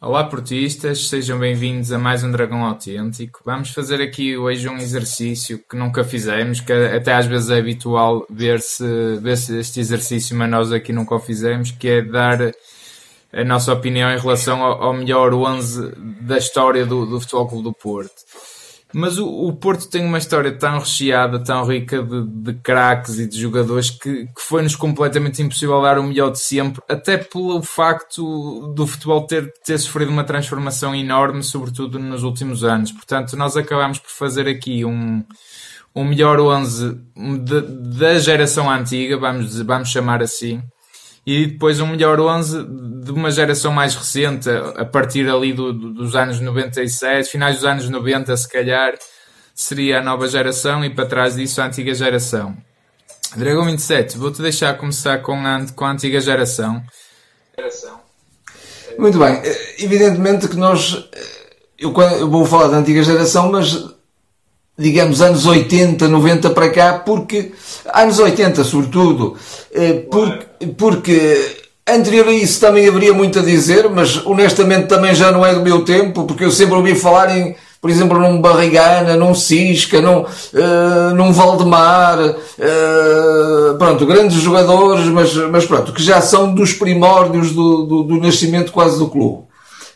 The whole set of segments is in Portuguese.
Olá portistas, sejam bem-vindos a mais um Dragão Autêntico. Vamos fazer aqui hoje um exercício que nunca fizemos, que até às vezes é habitual ver-se ver -se este exercício, mas nós aqui nunca o fizemos, que é dar a nossa opinião em relação ao, ao melhor 11 da história do, do Futebol Clube do Porto. Mas o, o, Porto tem uma história tão recheada, tão rica de, de craques e de jogadores que, que foi-nos completamente impossível dar o melhor de sempre, até pelo facto do futebol ter, ter sofrido uma transformação enorme, sobretudo nos últimos anos. Portanto, nós acabamos por fazer aqui um, um melhor 11 da geração antiga, vamos, vamos chamar assim e depois um melhor 11 de uma geração mais recente, a partir ali do, do, dos anos 97, finais dos anos 90, se calhar, seria a nova geração e para trás disso a antiga geração. Dragão 27, vou-te deixar começar com a, com a antiga geração. Muito bem, evidentemente que nós, eu, eu vou falar da antiga geração, mas digamos, anos 80, 90 para cá, porque, anos 80 sobretudo, eh, porque, porque anterior a isso também haveria muito a dizer, mas honestamente também já não é do meu tempo, porque eu sempre ouvi falar em, por exemplo, num Barrigana, num Cisca, num, uh, num Valdemar, uh, pronto, grandes jogadores, mas, mas pronto, que já são dos primórdios do, do, do nascimento quase do clube.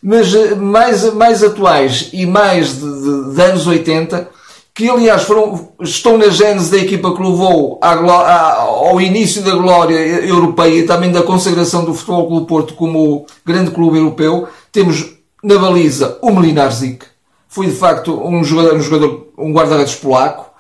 Mas mais, mais atuais e mais de, de, de anos 80, que aliás foram, estão na gênese da equipa que levou à, à, ao início da glória europeia e também da consagração do Futebol Clube Porto como grande clube europeu. Temos na baliza o Melinarzik, foi de facto um jogador, um, jogador, um guarda-redes polaco,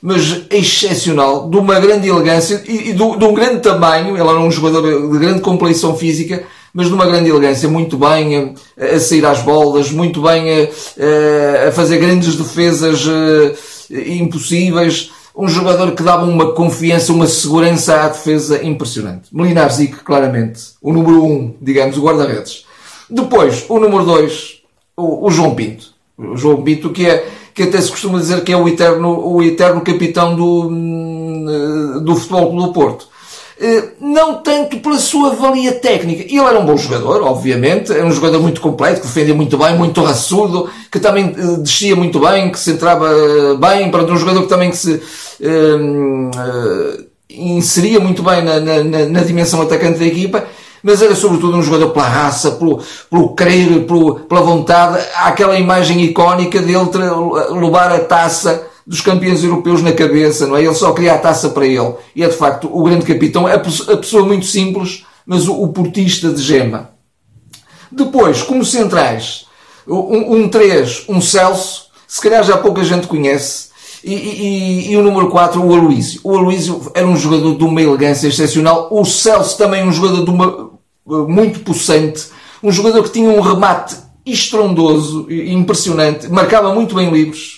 mas excepcional, de uma grande elegância e, e de, de um grande tamanho. Ele era um jogador de grande compleição física mas de uma grande elegância, muito bem a, a sair às bolas, muito bem a, a fazer grandes defesas uh, impossíveis. Um jogador que dava uma confiança, uma segurança à defesa impressionante. Melinar Zic, claramente. O número 1, um, digamos, o guarda-redes. Depois, o número 2, o, o, João Pinto. O João Pinto, que é, que até se costuma dizer que é o eterno, o eterno capitão do, hum, do Futebol Clube do Porto eh, não tanto pela sua valia técnica. Ele era um bom jogador, obviamente, era um jogador muito completo, que defendia muito bem, muito raçudo, que também eh, descia muito bem, que se entrava eh, bem, para um jogador que também que se uh, inseria muito bem na, na, na, dimensão atacante da equipa, mas era sobretudo um jogador pela raça, pelo, pelo querer, pelo, pela vontade. Há aquela imagem icónica dele levar a taça dos campeões europeus na cabeça, não é? Ele só queria a taça para ele. E é de facto o grande capitão, a pessoa muito simples, mas o, o portista de gema. Depois, como centrais, um 3, um, um Celso, se calhar já pouca gente conhece, e, e, e, o número 4, o Aloísio. O Aloísio era um jogador de uma elegância excepcional. O Celso também um jogador de uma, muito possante. Um jogador que tinha um remate estrondoso impressionante. Marcava muito bem livros.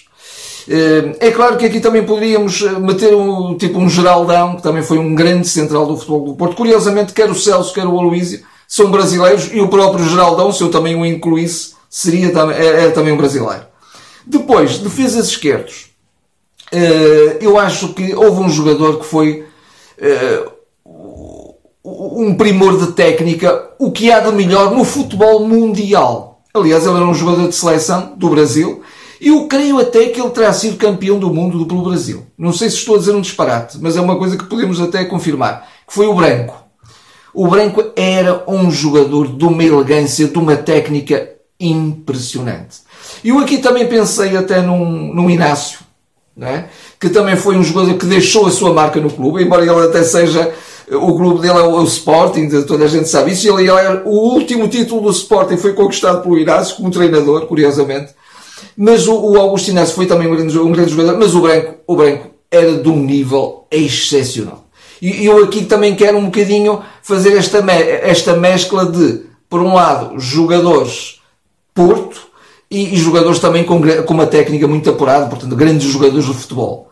Eh, é claro que aqui também poderíamos eh, meter um, tipo um Geraldão, que também foi um grande central do futebol do Porto. Curiosamente, quer o Celso, quer o Aloísio, são brasileiros e o próprio Geraldão, se eu também o incluísse, seria, era é, é também um brasileiro. Depois, defesas esquerdos. Eh, eu acho que houve um jogador que foi um primor de técnica, o que há de melhor no futebol mundial. Aliás, ele era um jogador de seleção do Brasil eu creio até que ele terá sido campeão do mundo pelo Brasil. Não sei se estou a dizer um disparate, mas é uma coisa que podemos até confirmar. Que foi o Branco. O Branco era um jogador de uma elegância, de uma técnica impressionante. Eu aqui também pensei até num, num Inácio, é? que também foi um jogador que deixou a sua marca no clube, embora ele até seja o clube dele é o Sporting, toda a gente sabe isso. Ele, ele é, o último título do Sporting foi conquistado pelo Inácio como treinador, curiosamente. Mas o, o foi também um grande, um grande jogador, mas o Branco, o Branco era de um nível excepcional. E eu aqui também quero um bocadinho fazer esta, esta mescla de, por um lado, jogadores Porto e, e jogadores também com, com uma técnica muito apurada, portanto, grandes jogadores de futebol.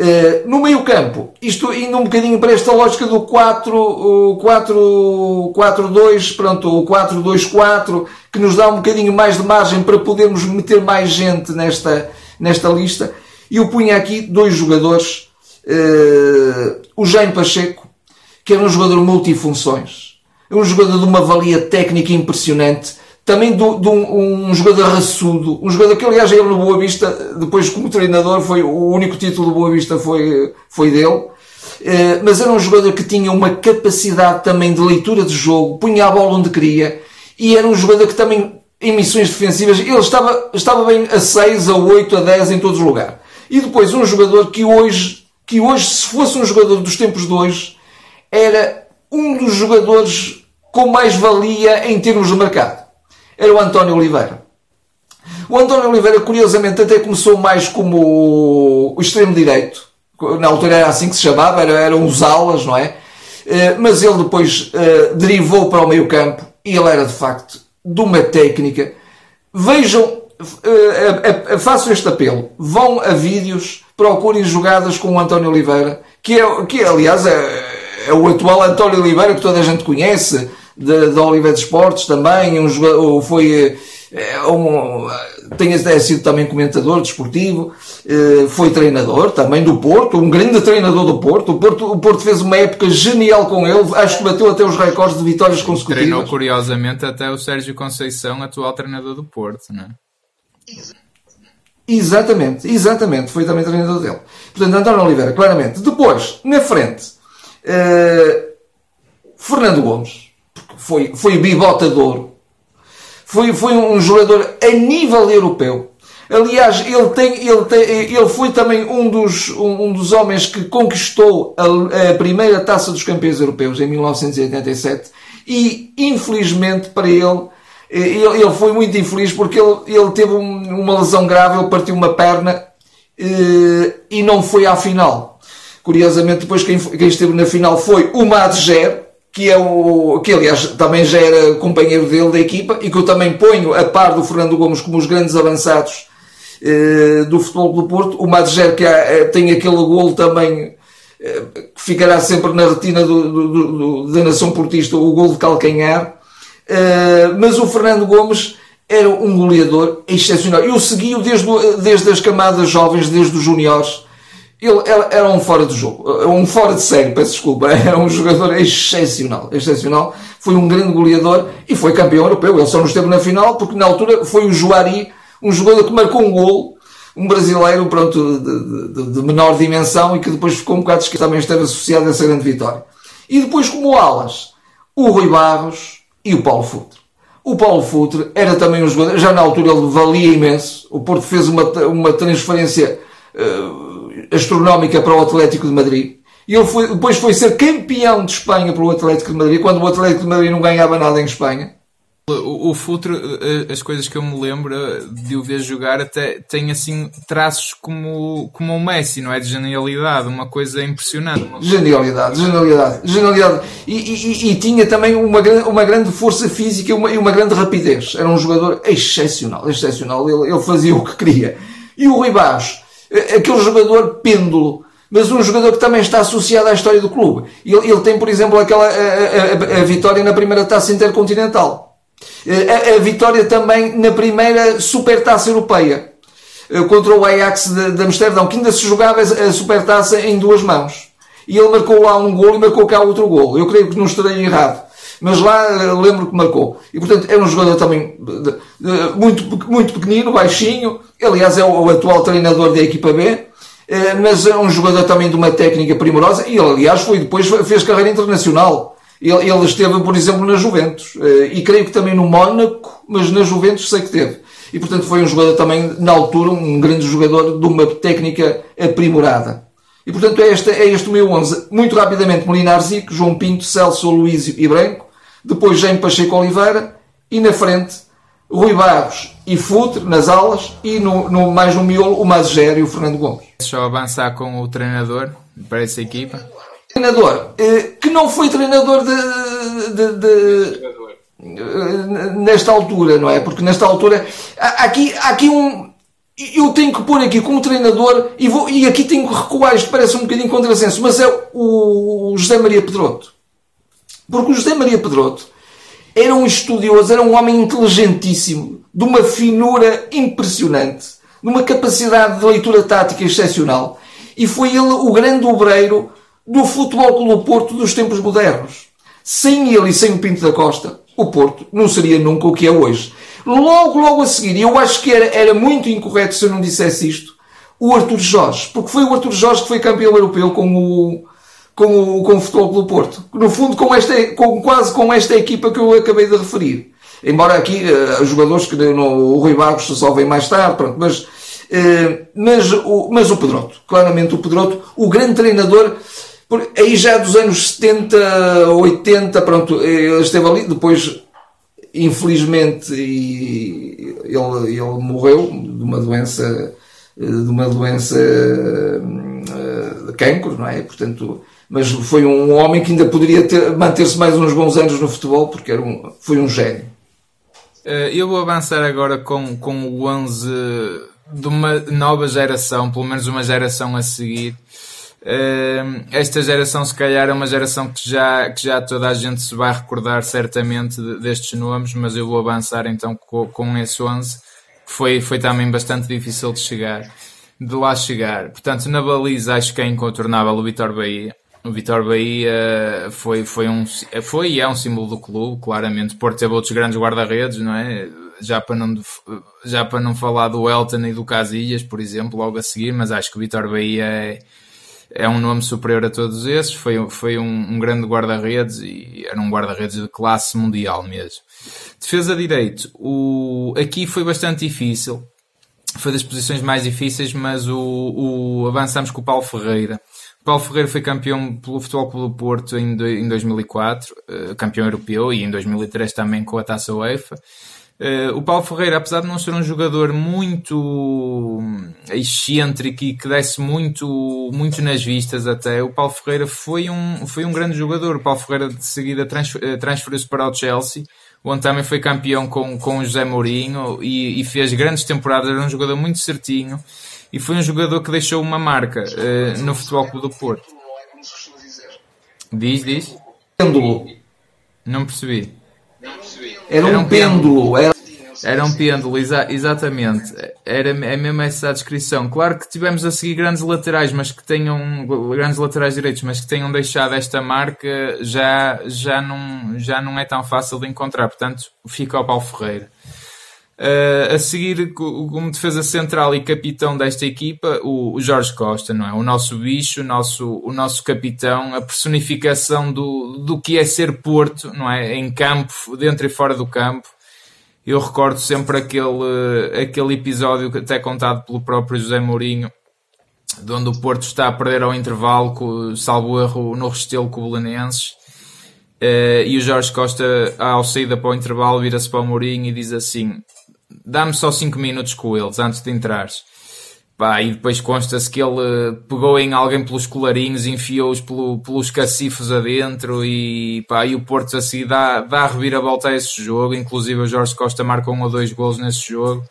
Uh, no meio campo, isto indo um bocadinho para esta lógica do 4, 4, 4, 2, pronto, o 4, 2, 4, que nos dá um bocadinho mais de margem para podermos meter mais gente nesta, nesta lista. E eu punha aqui dois jogadores, uh, o Jaime Pacheco, que era um jogador multifunções, um jogador de uma valia técnica impressionante, também de, um, um, jogador raçudo, um jogador que aliás ele no Boa Vista, depois como treinador, foi o único título do Boa Vista foi, foi dele. Eh, mas era um jogador que tinha uma capacidade também de leitura de jogo, punha a bola onde queria, e era um jogador que também, em missões defensivas, ele estava, estava bem a 6, a 8, a 10 em todos os lugares. E depois um jogador que hoje, que hoje, se fosse um jogador dos tempos de hoje, era um dos jogadores com mais valia em termos de mercado. Era o António Oliveira. O António Oliveira, curiosamente, até começou mais como o extremo direito. Na altura era assim que se chamava, eram os alas, não é? Eh, mas ele depois uh, derivou para o meio campo e ele era de facto de uma técnica. Vejam, uh, façam este apelo. Vão a vídeos, procurem jogadas com o António Oliveira, que é, que aliás, é, é o atual António Oliveira que toda a gente conhece, da Oliveira de Esportes também, um jogador, foi é, um, tem é sido também comentador desportivo, é, foi treinador também do Porto, um grande treinador do Porto. O Porto, o Porto fez uma época genial com ele, acho que bateu até os recordes de vitórias consecutivas. Treinou curiosamente até o Sérgio Conceição, atual treinador do Porto, não é? Exatamente, exatamente, foi também treinador dele. Portanto, António Oliveira, claramente. Depois, na frente, uh, Fernando Gomes, foi, foi bibotador, foi, foi um jogador a nível europeu. Aliás, ele, tem, ele, tem, ele foi também um dos, um, um dos homens que conquistou a, a, primeira taça dos campeões europeus em 1987 e, infelizmente para ele, ele, ele foi muito infeliz porque ele, ele teve uma lesão grave, ele partiu uma perna eh, e não foi à final. Curiosamente, depois quem, quem esteve na final foi o Madger, que é o que aliás também já era companheiro dele da equipa e que eu também ponho a par do Fernando Gomes como os grandes avançados eh, do futebol do Porto. O Madger que há, eh, tem aquele golo também eh, que ficará sempre na retina do, do, do, da nação portista, o golo de calcanhar. Eh, mas o Fernando Gomes era um goleador excepcional. Eu segui-o desde, desde as camadas jovens, desde os juniores ele era um fora de jogo, um fora de série, peço desculpa, era um jogador excepcional, excepcional, foi um grande goleador e foi campeão europeu. Ele só não esteve na final porque na altura foi o Juari, um jogador que marcou um gol, um brasileiro pronto, de, de, de menor dimensão e que depois ficou um bocado esquecido, também esteve associado a essa grande vitória. E depois como alas, o Rui Barros e o Paulo Futre. O Paulo Futre era também um jogador, já na altura ele valia imenso, o Porto fez uma, uma transferência uh, astronómica para o Atlético de Madrid. E ele foi, depois foi ser campeão de Espanha para o Atlético de Madrid, quando o Atlético de Madrid não ganhava nada em Espanha. O, o Futre, eh, as coisas que eu me lembro de o ver jogar, até tem assim traços como, como o Messi, não é? De genialidade, uma coisa impressionante. Genialidade, genialidade, genialidade. E, e, e tinha também uma, uma grande força física e uma, e uma grande rapidez. Era um jogador excepcional, excepcional. Ele, ele fazia o que queria. E o Rui Barros, aquele jogador pêndulo, mas um jogador que também está associado à história do clube. Ele, ele tem, por exemplo, aquela, a, a, a, vitória na primeira taça intercontinental. A, a, vitória também na primeira supertaça europeia eh, contra o Ajax de, de Amsterdão, que ainda se jogava a supertaça em duas mãos. E ele marcou lá um gol e marcou cá outro gol. Eu creio que não estarei errado. Mas lá eh, lembro que marcou. E portanto é um jogador também muito, muito pequenino, baixinho, aliás é o, atual treinador da equipa B, eh, mas é um jogador também de uma técnica primorosa e ele, aliás, foi depois fez carreira internacional. Ele, esteve, por exemplo, na Juventus eh, e creio que também no Mónaco, mas na Juventus sei que teve. E portanto foi um jogador também, na altura, um grande jogador de uma técnica aprimorada. E portanto é este, é este o meu 11. Muito rapidamente, Molinar Zico, João Pinto, Celso, Luísio e Branco. Depois Jaime Pacheco Oliveira. E na frente, Rui Barros e Futre nas alas e no, no mais no miolo o Mazeger e o Fernando Gomes. Só avançar com o treinador para essa equipa. Treinador eh, que não foi treinador de, de, de, eh, nesta altura, não é? Porque nesta altura há aqui, há aqui um. Eu tenho que pôr aqui como treinador e, vou, e aqui tenho que recuar. Isto parece um bocadinho contrassenso, mas é o, o José Maria Pedroto. Porque o José Maria Pedroto era um estudioso, era um homem inteligentíssimo, de uma finura impressionante, de uma capacidade de leitura tática excepcional. E foi ele o grande obreiro do Futebol Clube Porto dos tempos modernos. Sem ele e sem o Pinto da Costa, o Porto não seria nunca o que é hoje. Logo, logo a seguir, e eu acho que era, era muito incorreto se eu não dissesse isto, o Arthur Jorge, porque foi o Arthur Jorge que foi campeão europeu com o, com o, com o Futebol do Porto. No fundo, com esta, com, quase com esta equipa que eu acabei de referir. Embora aqui uh, jogadores que no, o Rui Barros só vem mais tarde, pronto, mas, uh, mas, o, mas o Pedroto, claramente o Pedroto, o grande treinador, por, aí já dos anos 70, 80, pronto, ele esteve ali, depois infelizmente ele, ele morreu de uma doença de uma doença eh, de cancro, não é? Portanto, mas foi um homem que ainda poderia manter-se mais uns bons anos no futebol porque era um, foi um gênio. Eh, eu vou avançar agora com, com o 11 de uma nova geração, pelo menos uma geração a seguir. Eh, esta geração, se calhar, é uma geração que já, que já toda a gente se vai recordar certamente destes nomes, mas eu vou avançar então com, com esse 11, que foi, foi também bastante difícil de chegar, de lá chegar. Portanto, na baliza, acho que é incontornável o Vitor Bahia. O Vitor Bahia foi, foi, um, foi e é um símbolo do clube, claramente. Porto teve outros grandes guarda-redes, não é? Já para, não, já para não falar do Elton e do Casillas, por exemplo, logo a seguir, mas acho que o Vitor Bahia é, é um nome superior a todos esses. Foi, foi um, um grande guarda-redes e era um guarda-redes de classe mundial mesmo. Defesa direito, o, aqui foi bastante difícil. Foi das posições mais difíceis, mas o, o avançamos com o Paulo Ferreira Paulo Ferreira foi campeão pelo Futebol do Porto em, em 2004, uh, eh, campeão europeu, e em 2003 também com a Taça UEFA. Uh, o Paulo Ferreira, apesar de não ser um jogador muito excêntrico e que desse muito, muito nas vistas até, o Paulo Ferreira foi um, foi um grande jogador. O Paulo Ferreira de seguida eh, transferiu-se para o Chelsea, onde também foi campeão com, com o José Mourinho e, e fez grandes temporadas, era um jogador muito certinho e foi um jogador que deixou uma marca uh, no Futebol Clube do Porto. Diz, diz. Não percebi. Era, um, pêndulo. Era... Era um pêndulo, exa exatamente. Era é mesmo essa a descrição. Claro que tivemos a seguir grandes laterais, mas que tenham grandes laterais direitos, mas que tenham deixado esta marca já, já, não, já não é tão fácil de encontrar. Portanto, fica ao Paulo Ferreira. Uh, a seguir, como defesa central e capitão desta equipa, o, o, Jorge Costa, não é? O nosso bicho, o nosso, o nosso capitão, a personificação do, do que é ser Porto, não é? Em campo, dentro e fora do campo. Eu recordo sempre aquele, aquele episódio até contado pelo próprio José Mourinho, de onde o Porto está a perder ao intervalo, com, salvo erro, no Restelo com o Belenenses. Uh, e o Jorge Costa, ao saída para o intervalo, vira-se para o Mourinho e diz assim: dá-me só 5 minutos com eles antes de entrares. Pá, e depois consta-se que ele pegou em alguém pelos colarinhos, enfiou-os pelo, pelos cacifos adentro e, pá, e o Porto assim dá, dá a reviravolta a esse jogo. Inclusive o Jorge Costa marca um ou dois gols nesse jogo.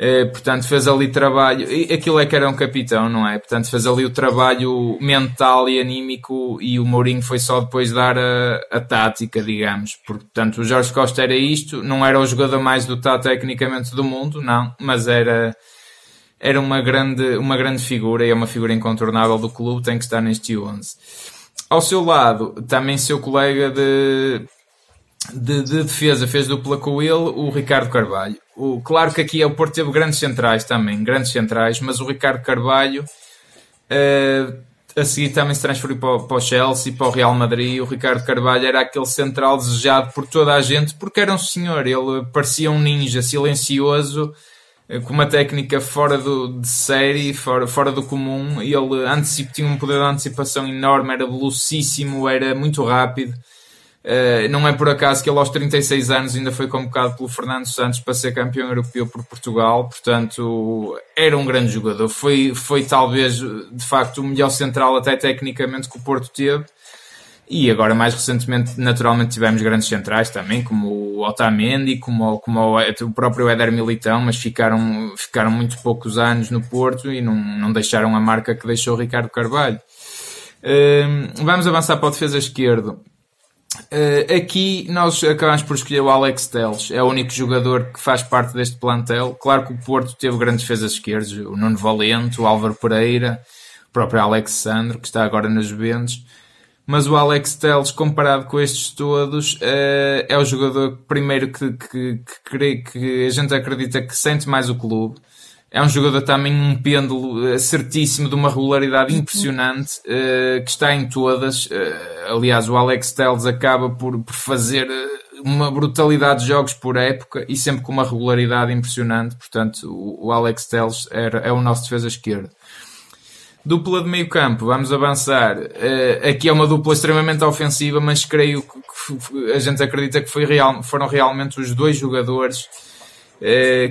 Eh, portanto, fez ali trabalho. Aquilo é que era um capitão, não é? Portanto, fez ali o trabalho mental e anímico e o Mourinho foi só depois dar a, a tática, digamos. Portanto, o Jorge Costa era isto, não era o jogador mais dotado tecnicamente do mundo, não, mas era era uma grande, uma grande figura e é uma figura incontornável do clube, tem que estar neste 11. Ao seu lado, também seu colega de, de, de defesa fez dupla com ele, o Ricardo Carvalho. O, claro que aqui é o Porto teve grandes centrais também, grandes centrais, mas o Ricardo Carvalho uh, a seguir também se transferiu para, para o Chelsea, para o Real Madrid. O Ricardo Carvalho era aquele central desejado por toda a gente, porque era um senhor, ele parecia um ninja silencioso com uma técnica fora do, de série, fora, fora do comum. Ele antecip, tinha um poder de antecipação enorme, era velocíssimo, era muito rápido. Uh, não é por acaso que ele aos 36 anos ainda foi convocado pelo Fernando Santos para ser campeão europeu por Portugal, portanto era um grande jogador. Foi, foi talvez de facto o melhor central até tecnicamente que o Porto teve e agora, mais recentemente, naturalmente tivemos grandes centrais também, como o Otamendi, como, como o, próprio Éder Militão, mas ficaram, ficaram muito poucos anos no Porto e não, não deixaram a marca que deixou Ricardo Carvalho. Uh, vamos avançar para o defesa esquerdo. Uh, aqui nós acabamos por escolher o Alex Teles, é o único jogador que faz parte deste plantel. Claro que o Porto teve grandes defesas esquerdas, o Nuno Valente, o Álvaro Pereira, o próprio Alexandre, que está agora nos Juventus mas o Alex Telles, comparado com estes todos, uh, é o jogador primeiro que, que, que, que a gente acredita que sente mais o clube. É um jogador também um pêndulo eh, certíssimo, de uma regularidade impressionante, uh, que está em todas. Uh, aliás, o Alex Telles acaba por, por fazer uma brutalidade de jogos por época e sempre com uma regularidade impressionante. Portanto, o, o Alex Telles era, é o nosso defesa esquerdo. Dupla de meio campo, vamos avançar. Uh, aqui é uma dupla extremamente ofensiva, mas creio que, a gente acredita que foi real, foram realmente os dois jogadores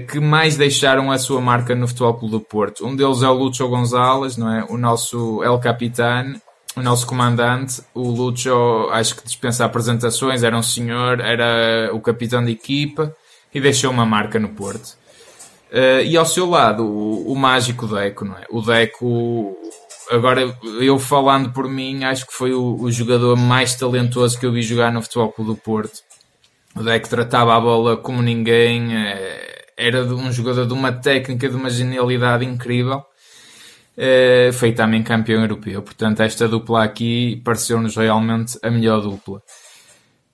que mais deixaram a sua marca no Futebol Clube do Porto. Um deles é o Lúcio Gonzalez, não é? o nosso El Capitán, o nosso comandante. O Lúcio, acho que dispensa apresentações, era um senhor, era o capitão de equipa e deixou uma marca no Porto. Uh, e ao seu lado, o, o, mágico Deco, não é? O Deco, agora eu falando por mim, acho que foi o, o, jogador mais talentoso que eu vi jogar no Futebol Clube do Porto. O Deco tratava a bola como ninguém, uh, era um jogador de uma técnica, de uma genialidade incrível. Uh, foi também campeão europeu, portanto, esta dupla aqui pareceu-nos realmente a melhor dupla.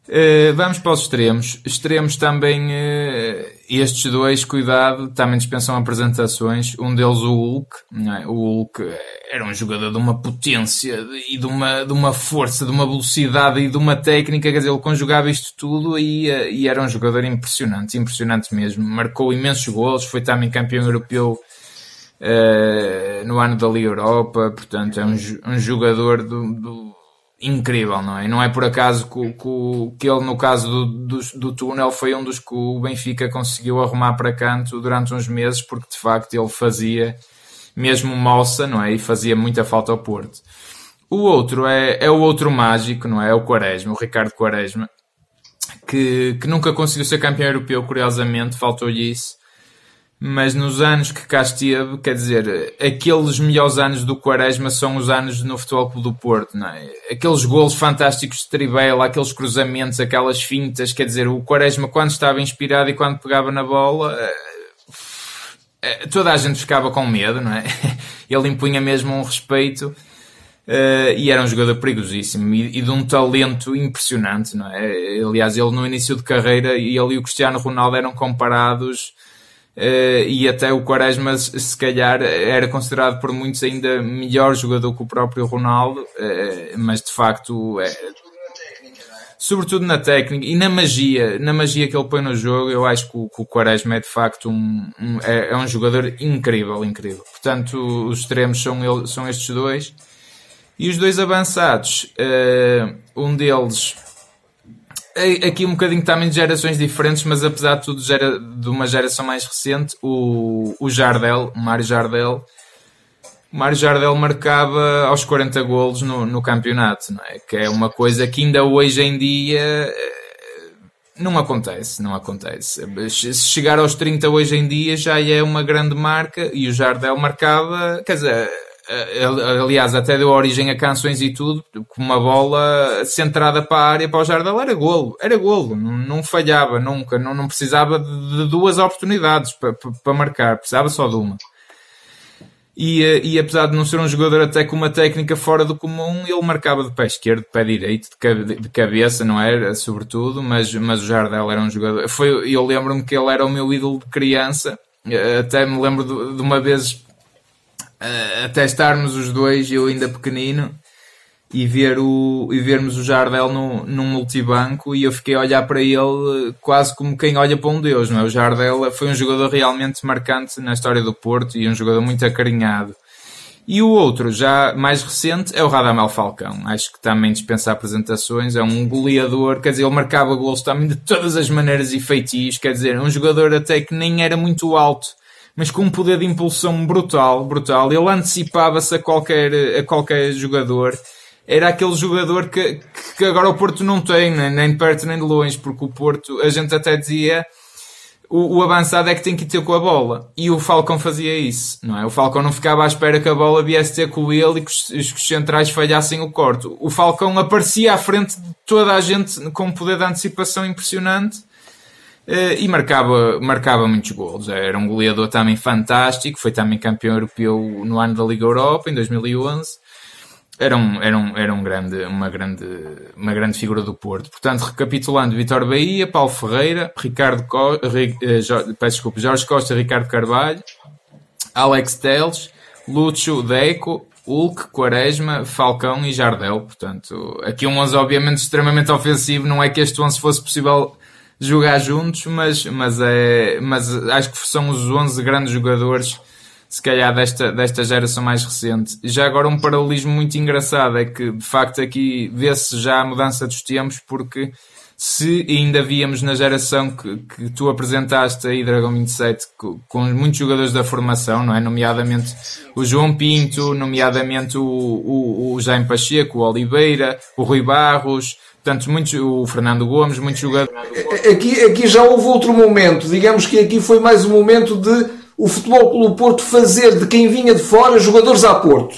Uh, vamos para os extremos. Extremos também, uh, estes dois, cuidado, também dispensam apresentações. Um deles, o Hulk. É? O Hulk era um jogador de uma potência e de uma, de uma força, de uma velocidade e de uma técnica. Quer dizer, ele conjugava isto tudo e, uh, e era um jogador impressionante, impressionante mesmo. Marcou imensos gols, foi também campeão europeu no ano da Liga Europa. Portanto, é um, um jogador do, do incrível, não é? Não é por acaso que, que, que ele, no caso do, do, do, túnel, foi um dos que o Benfica conseguiu arrumar para canto durante uns meses, porque de facto ele fazia mesmo moça, não é? E fazia muita falta ao Porto. O outro é, é o outro mágico, não é? É o Quaresma, o Ricardo Quaresma, que, que nunca conseguiu ser campeão europeu, curiosamente, faltou-lhe isso mas nos anos que cá esteve, quer dizer, aqueles melhores anos do Quaresma são os anos no Futebol Clube do Porto, não é? Aqueles golos fantásticos de Tribela, aqueles cruzamentos, aquelas fintas, quer dizer, o Quaresma quando estava inspirado e quando pegava na bola, eh, eh, toda a gente ficava com medo, não é? Ele impunha mesmo um respeito Uh, e era um jogador perigosíssimo e, de um talento impressionante, não é? Aliás, ele no início de carreira ele e o Cristiano Ronaldo eram comparados e até o Quaresma, se calhar, era considerado por muitos ainda melhor jogador que o próprio Ronaldo, uh, mas de facto. É, sobretudo na técnica e na magia, na magia que ele põe no jogo, eu acho que o, que o Quaresma é de facto um, um é, é, um jogador incrível, incrível. Portanto, os extremos são, ele, são estes dois. E os dois avançados, uh, um deles aqui um bocadinho também de gerações diferentes, mas apesar de tudo gera, de uma geração mais recente, o, o Jardel, o Mário Jardel, o Mário Jardel marcava aos 40 golos no, no campeonato, é? que é uma coisa que ainda hoje em dia eh, não acontece, não acontece. Se chegar aos 30 hoje em dia já é uma grande marca e o Jardel marcava, quer dizer, aliás, até deu origem a canções e tudo, com uma bola centrada para a área para o Jardel, era golo, era golo, não, não falhava nunca, não, não precisava de, duas oportunidades para, para, para, marcar, precisava só de uma. E, eh, e apesar de não ser um jogador até com uma técnica fora do comum, ele marcava de pé esquerdo, de pé direito, de, de cabeça, não era, sobretudo, mas, mas o Jardel era um jogador. Foi, eu lembro-me que ele era o meu ídolo de criança, eh, até me lembro de, de uma vez até estarmos os dois, eu ainda pequenino, e, ver o, e vermos o Jardel no, num multibanco e eu fiquei a olhar para ele quase como quem olha para um deus, não é? O Jardel foi um jogador realmente marcante na história do Porto e um jogador muito acarinhado. E o outro, já mais recente, é o Radamel Falcão. Acho que também dispensa apresentações. É um goleador, quer dizer, ele marcava gols também de todas as maneiras e feitios. Quer dizer, um jogador até que nem era muito alto, mas com um poder de impulsão brutal, brutal. Ele antecipava-se a qualquer, a qualquer jogador. Era aquele jogador que, que agora o Porto não tem, nem de perto nem de longe, porque o Porto, a gente até dizia, o, o, avançado é que tem que ter com a bola. E o Falcão fazia isso, não é? O Falcão não ficava à espera que a bola viesse ter com ele e que os, os centrais falhassem o corte. O Falcão aparecia à frente de toda a gente com um poder de antecipação impressionante e marcava, marcava muitos golos. Era um goleador também fantástico, foi também campeão europeu no ano da Liga Europa, em 2011. Uh, era, um, era, um, era um grande, uma, grande, uma grande figura do Porto. Portanto, recapitulando, Vitor Bahia, Paulo Ferreira, Ricardo Co eh, Jorge, peço desculpa, Jorge Costa, Ricardo Carvalho, Alex Teles, Lúcio Deco, Hulk, Quaresma, Falcão e Jardel. Portanto, aqui um 11 obviamente extremamente ofensivo. Não é que este 11 fosse possível jogar juntos, mas, mas, é, mas acho que são os 11 grandes jogadores se calhar desta, desta geração mais recente. Já agora um paralelismo muito engraçado é que de facto aqui vê-se já a mudança dos tempos porque se ainda víamos na geração que, que tu apresentaste aí, Dragão 27, com, muitos jogadores da formação, não é? Nomeadamente o João Pinto, nomeadamente o, o, o Jaime Pacheco, o Oliveira, o Rui Barros, portanto, muitos, o Fernando Gomes, muitos jogadores. Aqui, aqui já houve outro momento, digamos que aqui foi mais um momento de o Futebol Clube Porto fazer de quem vinha de fora jogadores a Porto.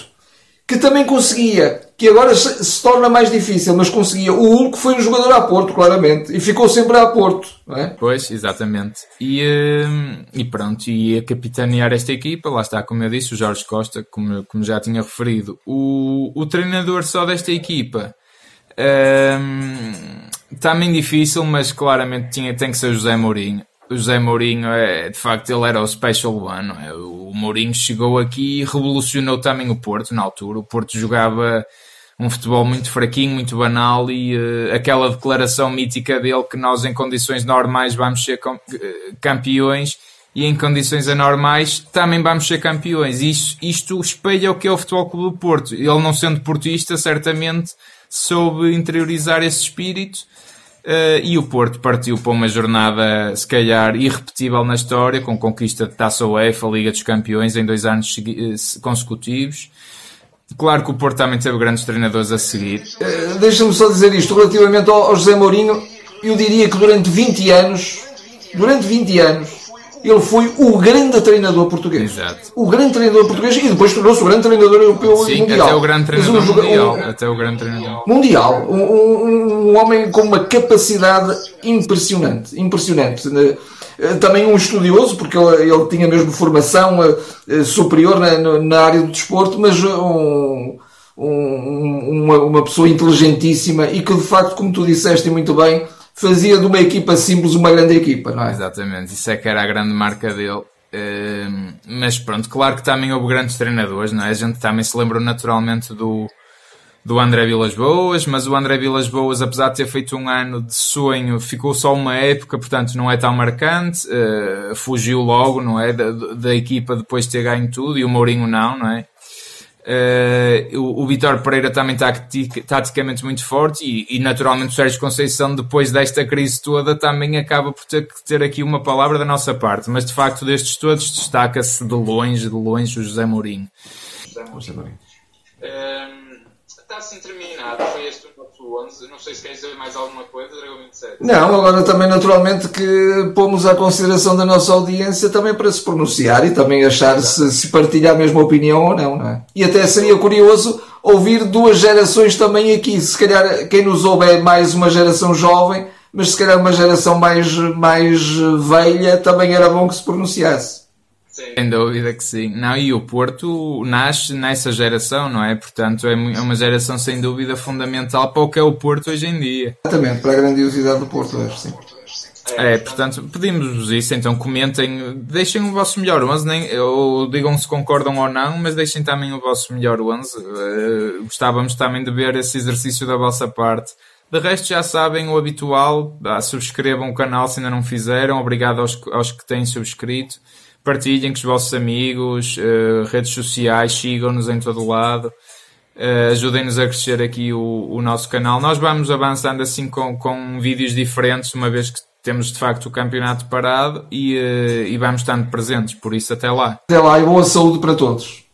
Que também conseguia, que agora se, torna mais difícil, mas conseguia. O Hulk foi um jogador a Porto, claramente, e ficou sempre a Porto. É? Pois, exatamente. E, hum, e pronto, e a capitanear esta equipa, lá está, como eu disse, o Jorge Costa, como, como já tinha referido. O, o treinador só desta equipa um, também difícil, mas claramente tinha, tem que ser José Mourinho o José Mourinho, é, de facto, ele era o Special One. É? O Mourinho chegou aqui e revolucionou também o Porto na altura. O Porto jogava um futebol muito fraquinho, muito banal e uh, aquela declaração mítica dele que nós em condições normais vamos ser eh, campeões e em condições anormais também vamos ser campeões. Isto, isto espelha o que é o Futebol Clube do Porto. Ele não sendo portista, certamente soube interiorizar esse espírito Uh, e o Porto partiu para uma jornada, se calhar, irrepetível na história, com conquista de Taça UEFA, Liga dos Campeões, em dois anos uh, consecutivos. Claro que o Porto também teve grandes treinadores a seguir. Uh, Deixa-me só dizer isto, relativamente ao, ao José Mourinho, eu diria que durante 20 anos, durante 20 anos, ele foi o grande treinador português. Exato. O grande treinador português e depois tornou-se o grande treinador europeu Sim, mundial. Até o grande treinador um, mundial. Um, até o grande treinador. Mundial. Um, um, homem com uma capacidade impressionante. Impressionante. Eh, também um estudioso, porque ele, ele tinha mesmo formação eh, superior na, na área do desporto, mas um, uma, uma pessoa inteligentíssima e que de facto, como tu disseste muito bem, fazia de uma equipa simples uma grande equipa, não é? Exatamente, isso é que era a grande marca dele. Uh, mas pronto, claro que também houve grandes treinadores, não é? A gente também se lembrou naturalmente do, do André Vilas Boas, mas o André Vilas Boas, apesar de ter feito um ano de sonho, ficou só uma época, portanto não é tão marcante, uh, fugiu logo, não é? Da, da equipa depois de ter ganho tudo, e o Mourinho não, não é? Uh, o, o Vitor Pereira também está taticamente muito forte e, e, naturalmente o Sérgio Conceição depois desta crise toda também acaba por ter que ter aqui uma palavra da nossa parte, mas de facto destes todos destaca-se de longe, de longe o José Mourinho. José Mourinho. Um, está assim terminado, foi este 11. Não sei se queres dizer mais alguma coisa, Dragão 27. Não, agora também naturalmente que pomos à consideração da nossa audiência também para se pronunciar e também achar se, se partilha a mesma opinião ou não, não é? E até seria curioso ouvir duas gerações também aqui. Se calhar quem nos ouve é mais uma geração jovem, mas se calhar uma geração mais, mais velha também era bom que se pronunciasse. Sem dúvida que sim. Não, e o Porto nasce nessa geração, não é? Portanto, é, é uma geração sem dúvida fundamental para o que é o Porto hoje em dia. Exatamente, para a grandiosidade do Porto hoje, sim. É, portanto, pedimos-vos isso, então comentem, deixem o vosso melhor 11, nem, ou digam se concordam ou não, mas deixem também o vosso melhor 11. Uh, eh, gostávamos também de ver esse exercício da vossa parte. De resto, já sabem o habitual, ah, subscrevam o canal se ainda não fizeram, obrigado aos, aos que têm subscrito partilhem com os vossos amigos, uh, redes sociais, sigam-nos em todo lado, uh, ajudem-nos a crescer aqui o, o, nosso canal. Nós vamos avançando assim com, com vídeos diferentes, uma vez que temos de facto o campeonato parado e, uh, e vamos estando presentes, por isso até lá. Até lá e boa saúde para todos.